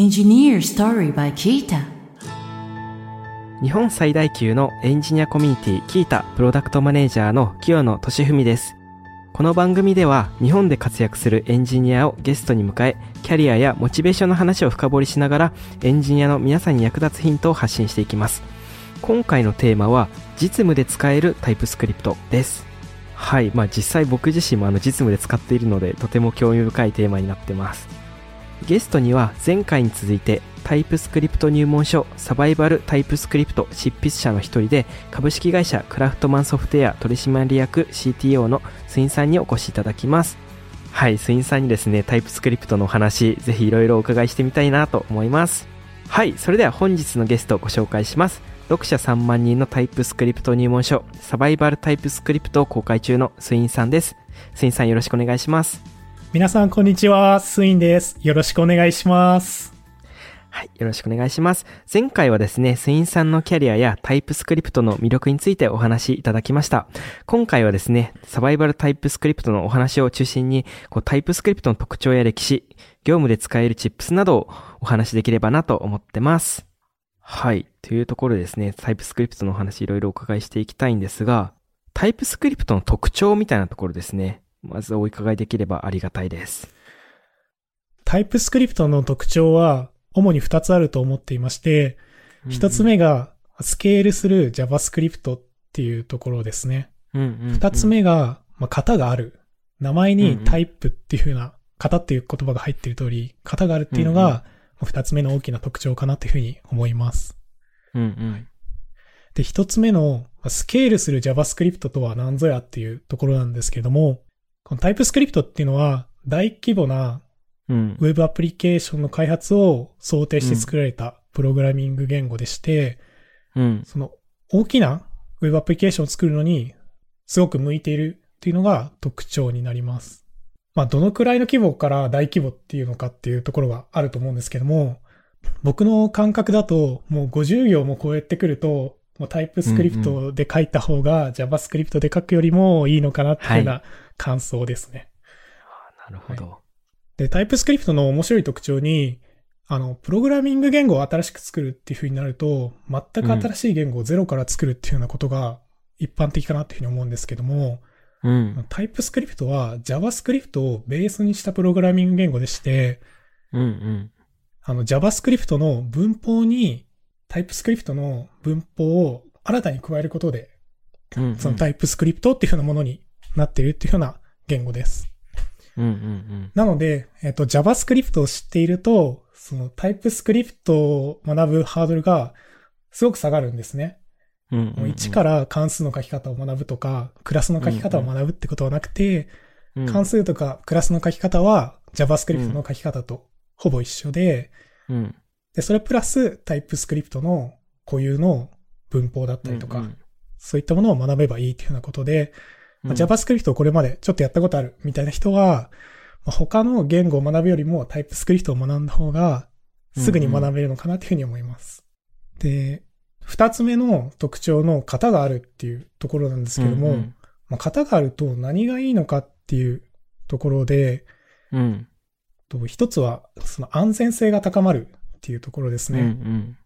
Engineer Story by Kita 日本最大級のエンジニアコミュニティキータプロダクトマネージャーの清野俊文です。この番組では日本で活躍するエンジニアをゲストに迎え、キャリアやモチベーションの話を深掘りしながらエンジニアの皆さんに役立つヒントを発信していきます。今回のテーマは実務で使えるタイプスクリプトです。はい、まあ実際僕自身もあの実務で使っているのでとても興味深いテーマになってます。ゲストには前回に続いてタイプスクリプト入門書サバイバルタイプスクリプト執筆者の一人で株式会社クラフトマンソフトウェア取締役 CTO のスインさんにお越しいただきます。はい、スインさんにですね、タイプスクリプトのお話、ぜひいろいろお伺いしてみたいなと思います。はい、それでは本日のゲストをご紹介します。読者3万人のタイプスクリプト入門書サバイバルタイプスクリプトを公開中のスインさんです。スインさんよろしくお願いします。皆さん、こんにちは。スインです。よろしくお願いします。はい、よろしくお願いします。前回はですね、スインさんのキャリアやタイプスクリプトの魅力についてお話しいただきました。今回はですね、サバイバルタイプスクリプトのお話を中心に、こうタイプスクリプトの特徴や歴史、業務で使えるチップスなどをお話しできればなと思ってます。はい、というところでですね、タイプスクリプトのお話いろいろお伺いしていきたいんですが、タイプスクリプトの特徴みたいなところですね、まずお伺いできればありがたいです。タイプスクリプトの特徴は、主に2つあると思っていまして、1つ目が、スケールする JavaScript っていうところですね。うんうんうん、2つ目が、まあ、型がある。名前にタイプっていう風な、型っていう言葉が入っている通り、型があるっていうのうんうんが、2つ目の大きな特徴かなというふうに思います。うんうん。で、一つ目の、スケールする JavaScript とは何ぞやっていうところなんですけれども、このタイプスクリプトっていうのは、大規模なうん。ウェブアプリケーションの開発を想定して作られたプログラミング言語でして、うん。その大きなウェブアプリケーションを作るのにすごく向いているっていうのが特徴になります。まあ、どのくらいの規模から大規模っていうのかっていうところはあると思うんですけども、僕の感覚だともう50行も超えてくると、もうタイプスクリプトで書いた方が JavaScript で書くよりもいいのかなっていうようはな感想ですね。なるほど。で、タイプスクリプトの面白い特徴に、あの、プログラミング言語を新しく作るっていう風になると、全く新しい言語をゼロから作るっていうようなことが一般的かなっていうふうに思うんですけども、うん。タイプスクリプトは JavaScript をベースにしたプログラミング言語でして、うんうん。あの JavaScript の文法にタイプスクリプトの文法を新たに加えることで、うんうん。そのタイプスクリプトっていう風なものになっているっていうような言語です。うんうんうん。なので、えっと、JavaScript を知っていると、そのタイプスクリプトを学ぶハードルがすごく下がるんですね。うんうん。もう1から関数の書き方を学ぶとか、クラスの書き方を学ぶってことはなくて、うん、関数とかクラスの書き方は JavaScript の書き方とほぼ一緒で、うん。で、それプラスタイプスクリプトの固有の文法だったりとか、うんそういったものを学べばいいというようなことで、まあ、JavaScript をこれまでちょっとやったことあるみたいな人は、まあ、他の言語を学ぶよりもタイプスクリプトを学んだ方がすぐに学べるのかなというふうに思います。で、二つ目の特徴の型があるっていうところなんですけども、うんまあ、型があると何がいいのかっていうところで、うん。と一つはその安全性が高まるっていうところですうん。ね。うん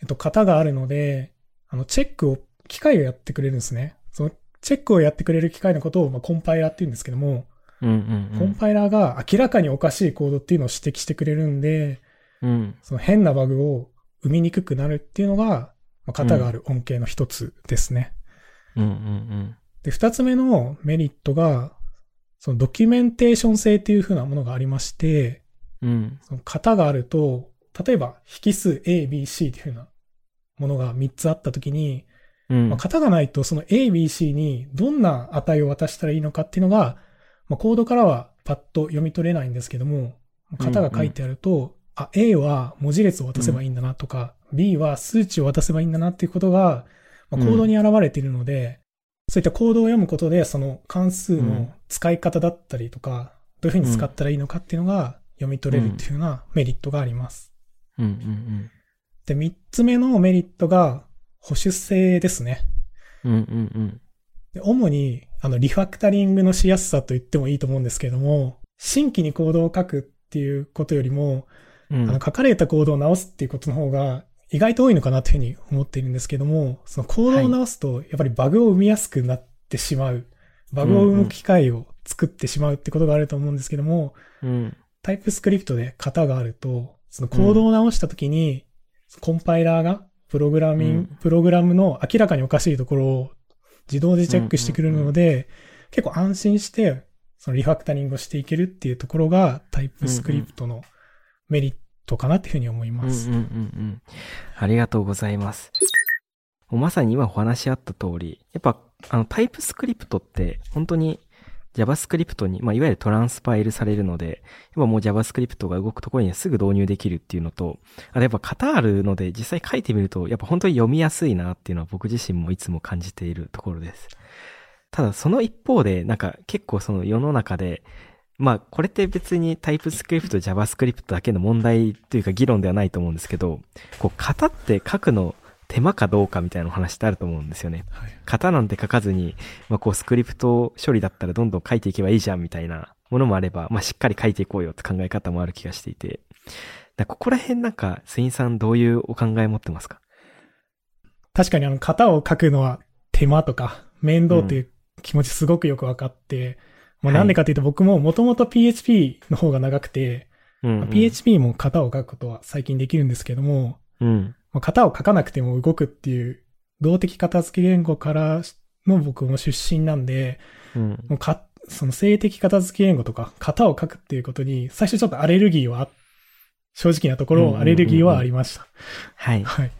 えっと、型があるので、あの、チェックを、機械がやってくれるんですね。その、チェックをやってくれる機械のことを、まあ、コンパイラーって言うんですけども、うん。うん。コンパイラーが明らかにおかしいコードっていうのを指摘してくれるんで、うん。その変なバグを生みにくくなるっていうのが、まあ、型がある恩恵の一つですね。うん。うん。で、二つ目のメリットが、そのドキュメンテーション性っていう風なものがありまして、うん。その型があると、例えば引数 A、B、C っていう風なものが3つあったときに、うん。まあ、型がないとその A、B、C にどんな値を渡したらいいのかっていうのが、まあ、コードからはパッと読み取れないんですけども、型が書いてあると、あ、A は文字列を渡せばいいんだなとか、B は数値を渡せばいいんだなっていうことが、まあ、コードに現れているので、そういったコードを読むことで、その関数の使い方だったりとか、どういうふうに使ったらいいのかっていうのが読み取れるっていうようなメリットがあります。うん。うん。で、三つ目のメリットが保守性ですね。うん。うん。で主に、あの、リファクタリングのしやすさと言ってもいいと思うんですけれども、新規にコードを書くっていうことよりも、うんあの、書かれたコードを直すっていうことの方が、意外と多いのかなというふうに思っているんですけども、そのコードを直すと、やっぱりバグを生みやすくなってしまう。バグを生む機会を作ってしまうってことがあると思うんですけども、うん。タイプスクリプトで型があると、そのコードを直したときに、コンパイラーがプログラミング、うんプログラムの明らかにおかしいところを自動でチェックしてくれるので、結構安心して、そのリファクタリングをしていけるっていうところがタイプスクリプトのメリットかなっていうふうに思います。うんうんうんうん。ありがとうございます。まさに今お話あった通り、やっぱあのタイプスクリプトって本当に JavaScript に、まあ、いわゆるトランスパイルされるので、やっぱもう JavaScript が動くところにはすぐ導入できるっていうのと、あとやっぱ型あるので実際書いてみると、やっぱ本当に読みやすいなっていうのは僕自身もいつも感じているところです。ただその一方で、なんか結構その世の中で、まあこれって別にタイプスクリプト、JavaScript だけの問題というか議論ではないと思うんですけど、こう型って書くの手間かどうかみたいなお話ってあると思うんですよね。はい。型なんて書かずに、まあ、こうスクリプト処理だったらどんどん書いていけばいいじゃんみたいなものもあれば、まあ、しっかり書いていこうよって考え方もある気がしていて。だここら辺なんか、スインさんどういうお考え持ってますか？確かにあの、型を書くのは手間とか面倒っていう気持ちすごくよくわかって、もうなんでかっていうと僕ももともと PHP の方が長くて、うん、うん。PHP も型を書くことは最近できるんですけども、うん。まあ型を書かなくても動くっていう動的片付け言語からの僕も出身なんで、うん。もうか、その性的片付け言語とか型を書くっていうことに最初ちょっとアレルギーはあ、正直なとこうんうんうんうんろアレルギーはありました。はい。はい。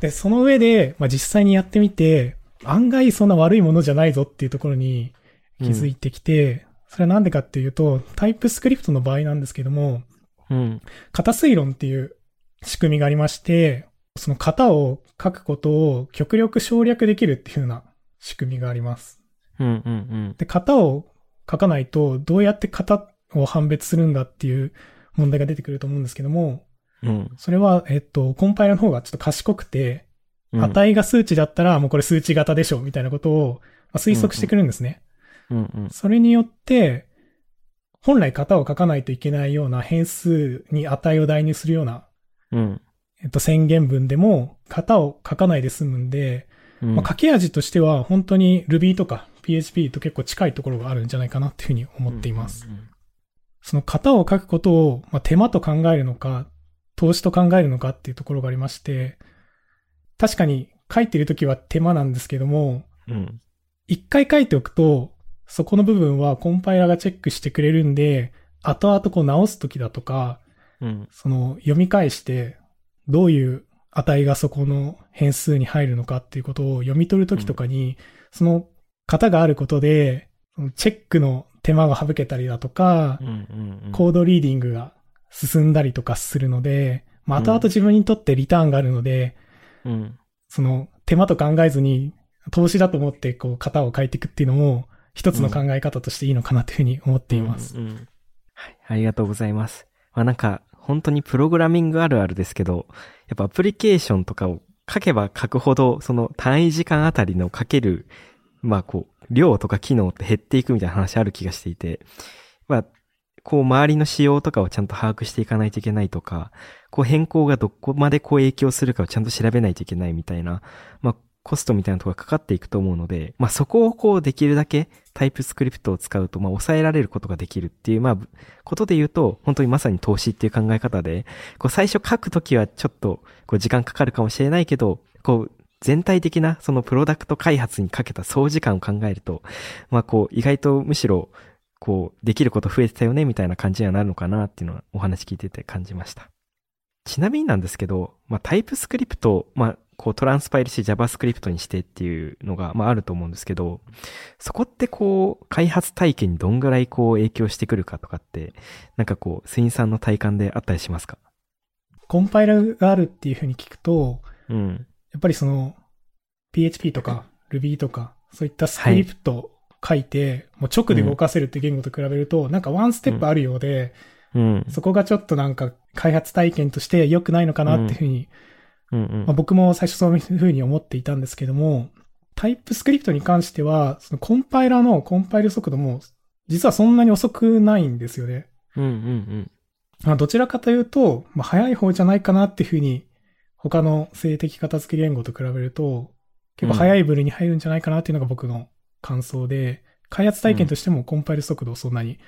で、その上で、まあ、実際にやってみて、案外そんな悪いものじゃないぞっていうところに気づいてきて、それはなんでかっていうと、タイプスクリプトの場合なんですけども、うん。型推論っていう仕組みがありまして、その型を書くことを極力省略できるっていう風な仕組みがあります。うん。うん。うん。で、型を書かないと、どうやって型を判別するんだっていう問題が出てくると思うんですけども、うん。それは、えっと、コンパイラーの方がちょっと賢くて、うん。値が数値だったらもうこれ数値型でしょみたいなことをまあ推測してくるんですね。うん。うん。それによって、本来型を書かないといけないような変数に値を代入するような、うん。えっと、宣言文でも型を書かないで済むんで、うん。まあ、書き味としては本当に Ruby とか PHP と結構近いところがあるんじゃないかなっていうふうに思っています。うん。その型を書くことを、まあ、手間と考えるのか、投資と考えるのかっていうところがありまして、確かに書いてるときは手間なんですけども、うん。一回書いておくと、そこの部分はコンパイラーがチェックしてくれるんで、後々こう直すときだとか、うん。その読み返して、どういう値がそこの変数に入るのかっていうことを読み取るときとかに、その型があることで、チェックの手間が省けたりだとかう、ん。うん。コードリーディングが進んだりとかするので、まあ、後々自分にとってリターンがあるので、うん。その手間と考えずに投資だと思ってこう型を書いていくっていうのも一つの考え方としていいのかなというふうに思っています。うんうんはい。ありがとうございます。まあなんか、本当にプログラミングあるあるですけど、やっぱアプリケーションとかを書けば書くほど、その単位時間あたりの書ける、まあこう、量とか機能って減っていくみたいな話ある気がしていて、まあ、こう周りの仕様とかをちゃんと把握していかないといけないとか、こう変更がどこまでこう影響するかをちゃんと調べないといけないみたいな、まあコストみたいなとこがかかっていくと思うので、まあそこをこうできるだけタイプスクリプトを使うと、まあ抑えられることができるっていう、まあ、ことで言うと、本当にまさに投資っていう考え方で、こう最初書くときはちょっとこう時間かかるかもしれないけど、こう全体的なそのプロダクト開発にかけた総時間を考えると、まあこう意外とむしろこうできること増えてたよねみたいな感じにはなるのかなっていうのはお話聞いてて感じました。ちなみになんですけど、まあタイプスクリプト、まあこうトランスパイルして JavaScript にしてっていうのが、まああると思うんですけど、そこってこう、開発体験にどんぐらいこう影響してくるかとかって、なんかこう、スインさんの体感であったりしますか？コンパイラーがあるっていうふうに聞くと、うん。やっぱりその PHP とか Ruby とかそういったスクリプトを書いて、もう直で動かせるって言語と比べると、なんかワンステップあるようで、うん。そこがちょっとなんか開発体験として良くないのかなっていうふうにうんうんまあ、僕も最初そういうふうに思っていたんですけども、タイプスクリプトに関しては、そのコンパイラーのコンパイル速度も、実はそんなに遅くないんですよね。うんうんまあ、どちらかというと、まあ、早い方じゃないかなっていうふうに、他の静的片付け言語と比べると、結構早い部類に入るんじゃないかなっていうのが僕の感想で、開発体験としてもコンパイル速度そんなに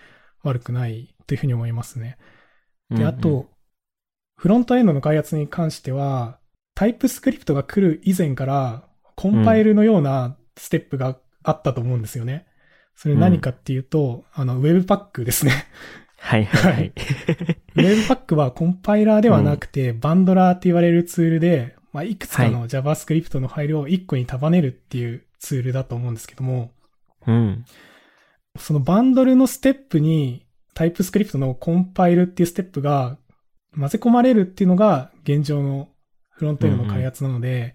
悪くないというふうに思いますね。で、あと、フロントエンドの開発に関しては、タイプスクリプトが来る以前から、コンパイルのようなステップがあったと思うんですよね。それ何かっていうと、あの、ウェブパックですね。はいはいはい。ウェブパックはコンパイラーではなくて、バンドラーって言われるツールで、まあ、いくつかの JavaScript のファイルを1個に束ねるっていうツールだと思うんですけども、うん。そのバンドルのステップにタイプスクリプトのコンパイルっていうステップが混ぜ込まれるっていうのが現状のフロントエンドの開発なので、うんうん、も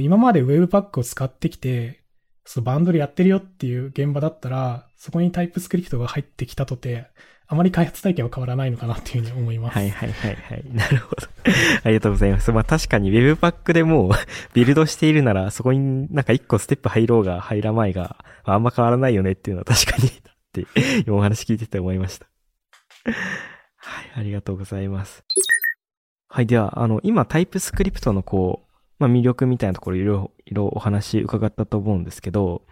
う今まで Webpack を使ってきて、そのバンドルやってるよっていう現場だったら、そこにタイプスクリプトが入ってきたとて、あまり開発体験は変わらないのかなっていうふうに思います。はいはいはいはい。なるほど。ありがとうございます。まあ確かに Webpack でもう ビルドしているなら、そこになんか一個ステップ入ろうが入らないが、あんま変わらないよねっていうのは確かにって今お話聞いてて思いました。はい、ありがとうございます。はい、では、あの、今タイプスクリプトのこう、まあ、魅力みたいなところいろいろお話伺ったと思うんですけど、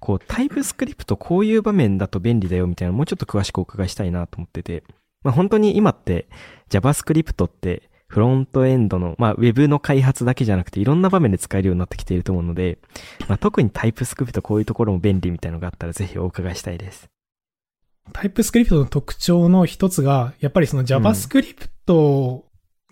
こう、タイプスクリプトこういう場面だと便利だよみたいなもうちょっと詳しくお伺いしたいなと思ってて、まあ、本当に今って JavaScript ってフロントエンドの、まあ、ウェブの開発だけじゃなくていろんな場面で使えるようになってきていると思うので、まあ、特にタイプスクリプトこういうところも便利みたいなのがあったらぜひお伺いしたいです。タイプスクリプトの特徴の一つが、やっぱりその JavaScript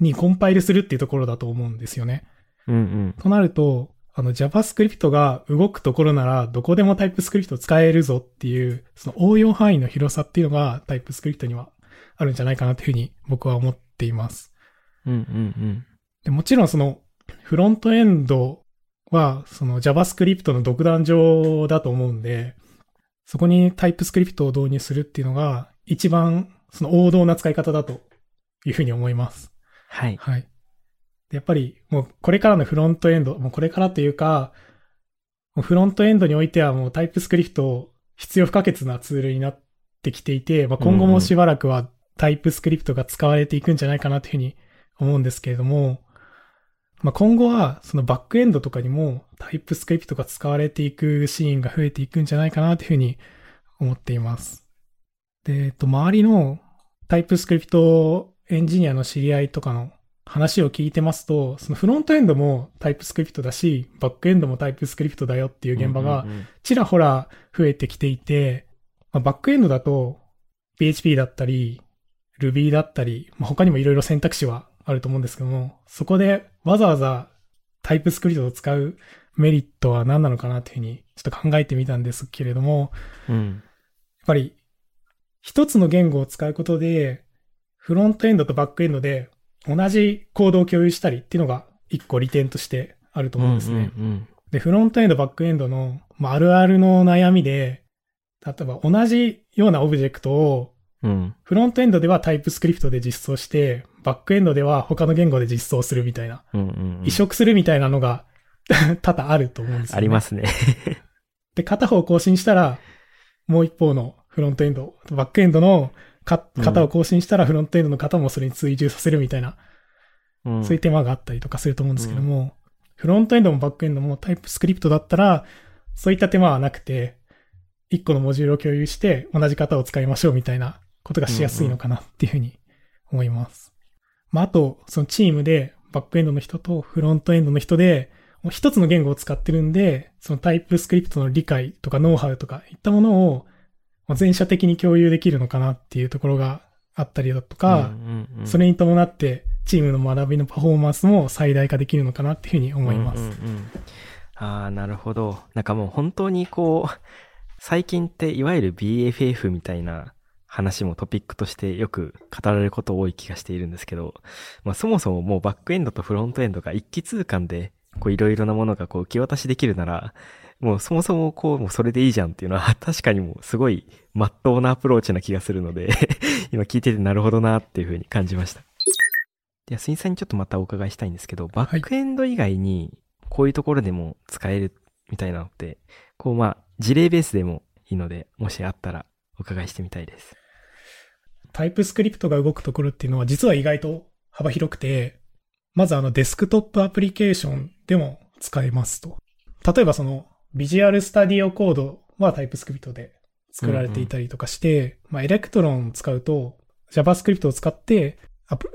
にコンパイルするっていうところだと思うんですよね。うんうん。となると、あの JavaScript が動くところならどこでも TypeScript 使えるぞっていう、その応用範囲の広さっていうのが TypeScript にはあるんじゃないかなというふうに僕は思っています。うんうんうん。でもちろんそのフロントエンドはその JavaScript の独壇場だと思うんで、そこに TypeScript を導入するっていうのが一番その王道な使い方だというふうに思います。はい。はい。やっぱりもうこれからのフロントエンド、もうこれからというか、フロントエンドにおいてはもうタイプスクリプト必要不可欠なツールになってきていて、まあ、今後もしばらくはタイプスクリプトが使われていくんじゃないかなというふうに思うんですけれども、まあ、今後はそのバックエンドとかにもタイプスクリプトが使われていくシーンが増えていくんじゃないかなというふうに思っています。で、えっと、周りのタイプスクリプトエンジニアの知り合いとかの話を聞いてますと、そのフロントエンドもタイプスクリプトだし、バックエンドもタイプスクリプトだよっていう現場がちらほら増えてきていて、まあ、バックエンドだと PHP だったり、Ruby だったり、まあ、他にもいろいろ選択肢はあると思うんですけども、そこでわざわざタイプスクリプトを使うメリットは何なのかなというふうにちょっと考えてみたんですけれども、うん、やっぱり一つの言語を使うことで、フロントエンドとバックエンドで同じコードを共有したりっていうのが一個利点としてあると思うんですね。うんうんうん、で、フロントエンド、バックエンドの、まあ、あるあるの悩みで、例えば同じようなオブジェクトを、フロントエンドではタイプスクリプトで実装して、バックエンドでは他の言語で実装するみたいな、うんうんうん、移植するみたいなのが 多々あると思うんですよ、ね。ありますねで、片方更新したら、もう一方のフロントエンド、バックエンドのか、型を更新したらフロントエンドの型もそれに追従させるみたいな、うん、そういう手間があったりとかすると思うんですけども、うん、フロントエンドもバックエンドもタイプスクリプトだったら、そういった手間はなくて、一個のモジュールを共有して同じ型を使いましょうみたいなことがしやすいのかなっていうふうに思います。まあ、あと、そのチームでバックエンドの人とフロントエンドの人で、一つの言語を使ってるんで、そのタイプスクリプトの理解とかノウハウとかいったものを全社的に共有できるのかなっていうところがあったりだとか、それに伴ってチームの学びのパフォーマンスも最大化できるのかなっていうふうに思います。うんうんうん、ああ、なるほど。なんかもう本当にこう、最近っていわゆる BFF みたいな話もトピックとしてよく語られること多い気がしているんですけど、まあそもそももうバックエンドとフロントエンドが一気通貫で、こういろいろなものがこう受け渡しできるなら、もうそもそもこう、もうそれでいいじゃんっていうのは 確かにもうすごい真っ当なアプローチな気がするので 今聞いててなるほどなっていうふうに感じました。では、スインさんにちょっとまたお伺いしたいんですけど、バックエンド以外にこういうところでも使えるみたいなのって、こうまあ事例ベースでもいいので、もしあったらお伺いしてみたいです。 TypeScript が動くところっていうのは実は意外と幅広くて、まずあのデスクトップアプリケーションでも使えますと。例えばその Visual Studio Code は TypeScript で作られていたりとかして、まあ Electron を使うと JavaScript を使って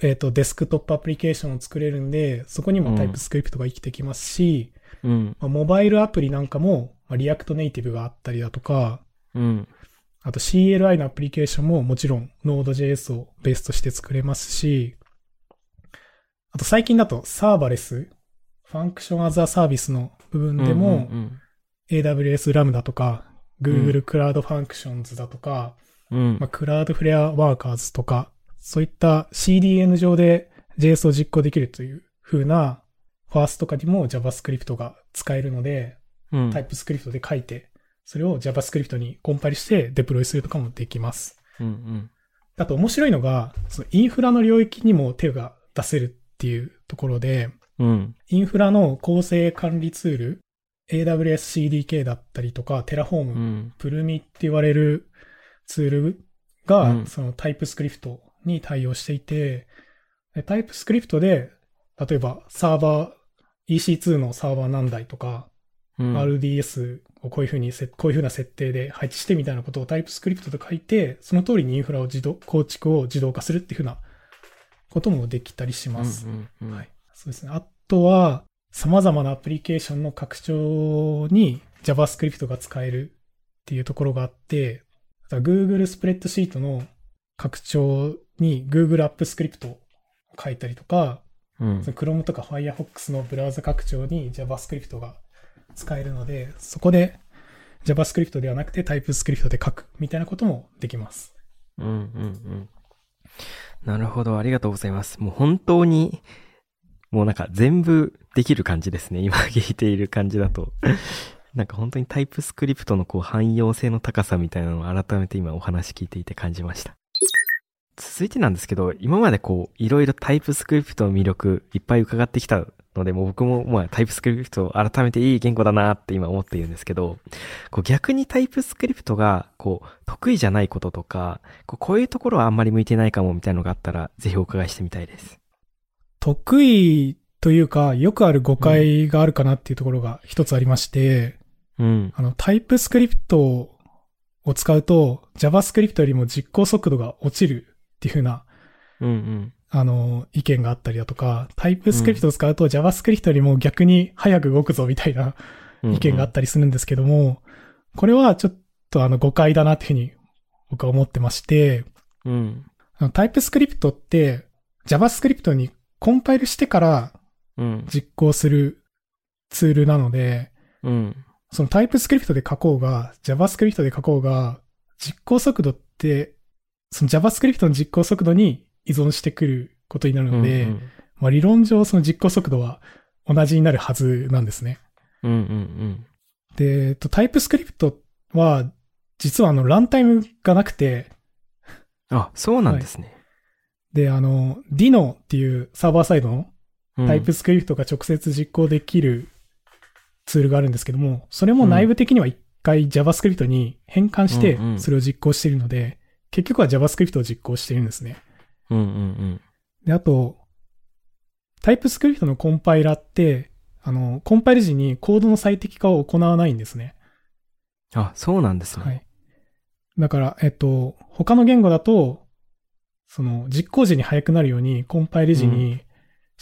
えっ、とデスクトップアプリケーションを作れるんで、そこにも TypeScript が生きてきますし、うん。まあモバイルアプリなんかも、まあ、 React Native があったりだとか、うん。あと CLI のアプリケーションももちろん Node.js をベースとして作れますし、あと最近だとサーバレス、 Function as a Service の部分でも、うん AWS Lambda とか、Google Cloud Functions だとか、うん。うん。まあ、 Cloudflare Workers とか、そういった CDN 上で JS を実行できるという風な FaaS とかにも JavaScript が使えるので、うん。 TypeScript で書いて、それを JavaScript にコンパイルしてデプロイするとかもできます。うんうん。あと面白いのが、そのインフラの領域にも手が出せるっていうところで、うん。インフラの構成管理ツール、AWS CDK だったりとか、 Terraform、うん。 Pulumi って言われるツールが、うんそのタイプスクリプトに対応していて、でタイプスクリプトで、例えばサーバー、EC2 のサーバー何台とか、うん。RDS をこういうふうにせ、こういうふうな設定で配置してみたいなことをタイプスクリプトで書いて、その通りにインフラを自動、構築を自動化するっていうふうなこともできたりします。はい。そうですね。あとは、様々なアプリケーションの拡張に JavaScript が使えるっていうところがあって、Google スプレッドシートの拡張に Google アップスクリプトを書いたりとか、うん Chrome とか Firefox のブラウザ拡張に JavaScript が使えるので、そこで JavaScript ではなくて TypeScript で書くみたいなこともできます。うんうんうん。なるほど、ありがとうございます。もう本当に、もうなんか全部できる感じですね。今聞いている感じだと。なんか本当にタイプスクリプトのこう汎用性の高さみたいなのを改めて今お話聞いていて感じました。続いてなんですけど、今までこう、いろいろタイプスクリプトの魅力いっぱい伺ってきたので、もう僕もまあタイプスクリプト改めていい言語だなって今思っているんですけど、こう逆にタイプスクリプトがこう得意じゃないこととか、こうこういうところはあんまり向いてないかもみたいなのがあったら、ぜひお伺いしてみたいです。得意というか、よくある誤解があるかなっていうところが一つありまして、うん。あの、タイプスクリプトを使うと JavaScript よりも実行速度が落ちるっていう風な、うんうん。あの、意見があったりだとか、タイプスクリプトを使うと JavaScript よりも逆に早く動くぞみたいなうんうん意見があったりするんですけども、これはちょっとあの誤解だなっていうふうに僕は思ってまして、うん。あのタイプスクリプトって JavaScript にコンパイルしてからうん。実行するツールなので、うん。そのタイプスクリプトで書こうが、JavaScript で書こうが、実行速度って、その JavaScript の実行速度に依存してくることになるので、うんまあ理論上その実行速度は同じになるはずなんですね。うんうんで、えっと、タイプスクリプトは、実はあの、ランタイムがなくて、うん。あ、そうなんですね。で、あの、Dino っていうサーバーサイドのうんタイプスクリプトが直接実行できるツールがあるんですけども、それも内部的には一回 JavaScript に変換してうんうんそれを実行しているので、結局は JavaScript を実行しているんですね。うんうんで、あと、タイプスクリプトのコンパイラーって、あの、コンパイル時にコードの最適化を行わないんですね。うん。あ、そうなんですね。はい。だから、えっと、他の言語だと、その、実行時に早くなるように、コンパイル時に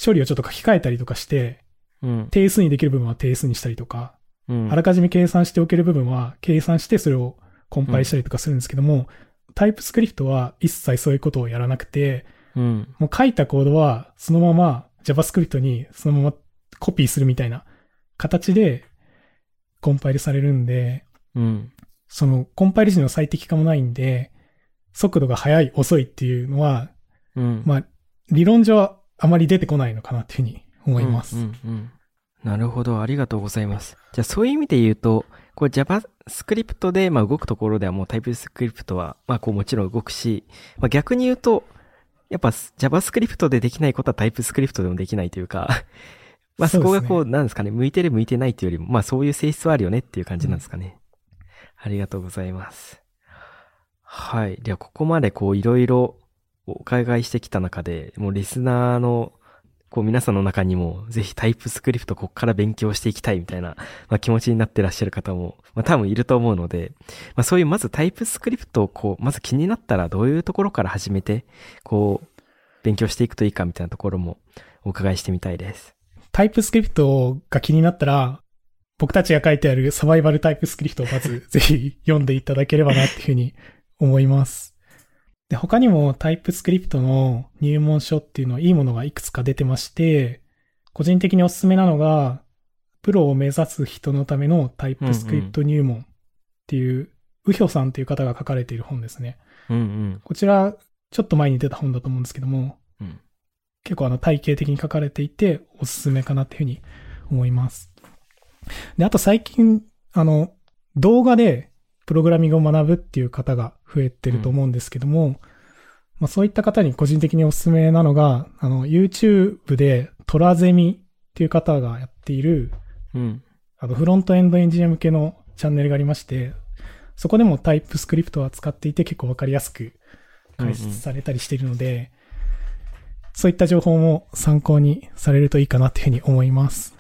処理をちょっと書き換えたりとかして、うん。定数にできる部分は定数にしたりとか、うん。あらかじめ計算しておける部分は計算してそれをコンパイルしたりとかするんですけども、タイプスクリプトは一切そういうことをやらなくて、うん。もう書いたコードはそのまま JavaScript にそのままコピーするみたいな形でコンパイルされるんで、うん。そのコンパイル時の最適化もないんで、速度が速い遅いっていうのは、うん。まあ、理論上はあまり出てこないのかなっていうふうに思います。うんうんうんなるほど、ありがとうございます。じゃあそういう意味で言うと、こう JavaScript でまあ動くところではもう TypeScript はまあこうもちろん動くし、まあ逆に言うと、やっぱ JavaScript でできないことは TypeScript でもできないというか、まあそこがこう、なんですかね、向いてる向いてないというよりも、まあそういう性質はあるよねっていう感じなんですかね。ありがとうございます。はい。ではここまでこういろいろお伺いしてきた中で、もうリスナーの、こう皆さんの中にも、ぜひタイプスクリプトこっから勉強していきたいみたいな、まあ、気持ちになってらっしゃる方も、まあ多分いると思うので、まあそういうまずタイプスクリプトをこう、まず気になったらどういうところから始めて、こう、勉強していくといいかみたいなところもお伺いしてみたいです。タイプスクリプトが気になったら、僕たちが書いてあるサバイバルタイプスクリプトをまずぜひ読んでいただければなっていうふうに思います。で、他にもタイプスクリプトの入門書っていうのはいいものがいくつか出てまして、個人的におすすめなのが、プロを目指す人のためのタイプスクリプト入門っていう、ウヒョさんっていう方が書かれている本ですね。うんうん。こちら、ちょっと前に出た本だと思うんですけども、うん結構あの体系的に書かれていて、おすすめかなっていうふうに思います。で、あと最近、あの、動画でプログラミングを学ぶっていう方が増えてると思うんですけども、まあそういった方に個人的におすすめなのが、あの、YouTube でトラゼミっていう方がやっている、うん。あの、フロントエンドエンジニア向けのチャンネルがありまして、そこでもタイプスクリプトを扱っていて結構わかりやすく解説されたりしているので、そういった情報も参考にされるといいかなっていうふうに思います。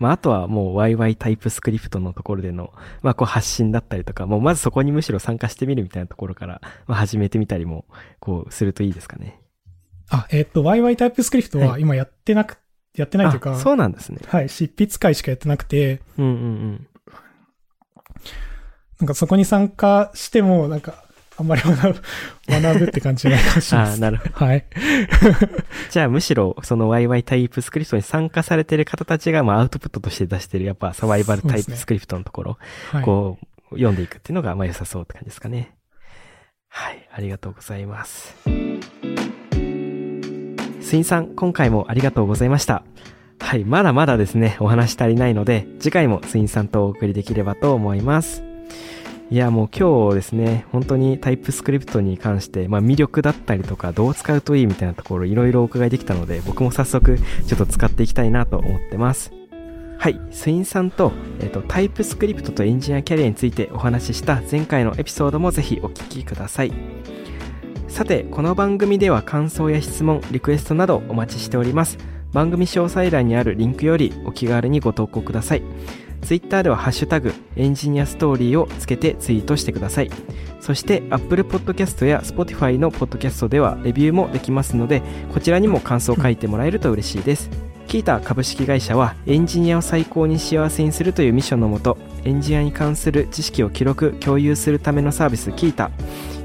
まあ、あとはもう YY タイプスクリプトのところでの、まあ、こう発信だったりとか、もうまずそこにむしろ参加してみるみたいなところから、まあ、始めてみたりも、こう、するといいですかね。あ、えっ、と、YY タイプスクリプトは今やってなく、やってないというか、あそうなんですね。はい、執筆会しかやってなくて、うんうんうん。なんかそこに参加しても、なんか、あんまり学ぶ、学ぶって感じじゃないかもしれないああ。なるほど。はい。じゃあむしろ、その YY タイプスクリプトに参加されてる方たちが、まあ、アウトプットとして出してる、やっぱサバイバルタイプスクリプトのところ、はい。こう、読んでいくっていうのが、まあ、良さそうって感じですかね。はい、ありがとうございます。スインさん、今回もありがとうございました。はい、まだまだですね、お話足りないので、次回もスインさんとお送りできればと思います。いや、もう今日ですね、本当にタイプスクリプトに関して、まあ魅力だったりとか、どう使うといいみたいなところ、いろいろお伺いできたので、僕も早速、ちょっと使っていきたいなと思ってます。はい、スインさんと、えっ、と、タイプスクリプトとエンジニアキャリアについてお話しした前回のエピソードもぜひお聞きください。さて、この番組では感想や質問、リクエストなどお待ちしております。番組詳細欄にあるリンクよりお気軽にご投稿ください。Twitter ではハッシュタグエンジニアストーリーをつけてツイートしてください。そして Apple Podcast や Spotify の Podcast ではレビューもできますので、こちらにも感想を書いてもらえると嬉しいです。キータ株式会社はエンジニアを最高に幸せにするというミッションのもと、エンジニアに関する知識を記録、共有するためのサービスキータ、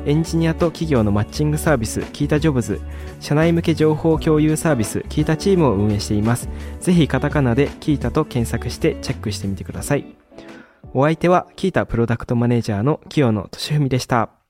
エンジニアと企業のマッチングサービスキータジョブズ、社内向け情報共有サービスキータチームを運営しています。ぜひカタカナでキータと検索してチェックしてみてください。お相手はキータプロダクトマネージャーの清野俊文でした。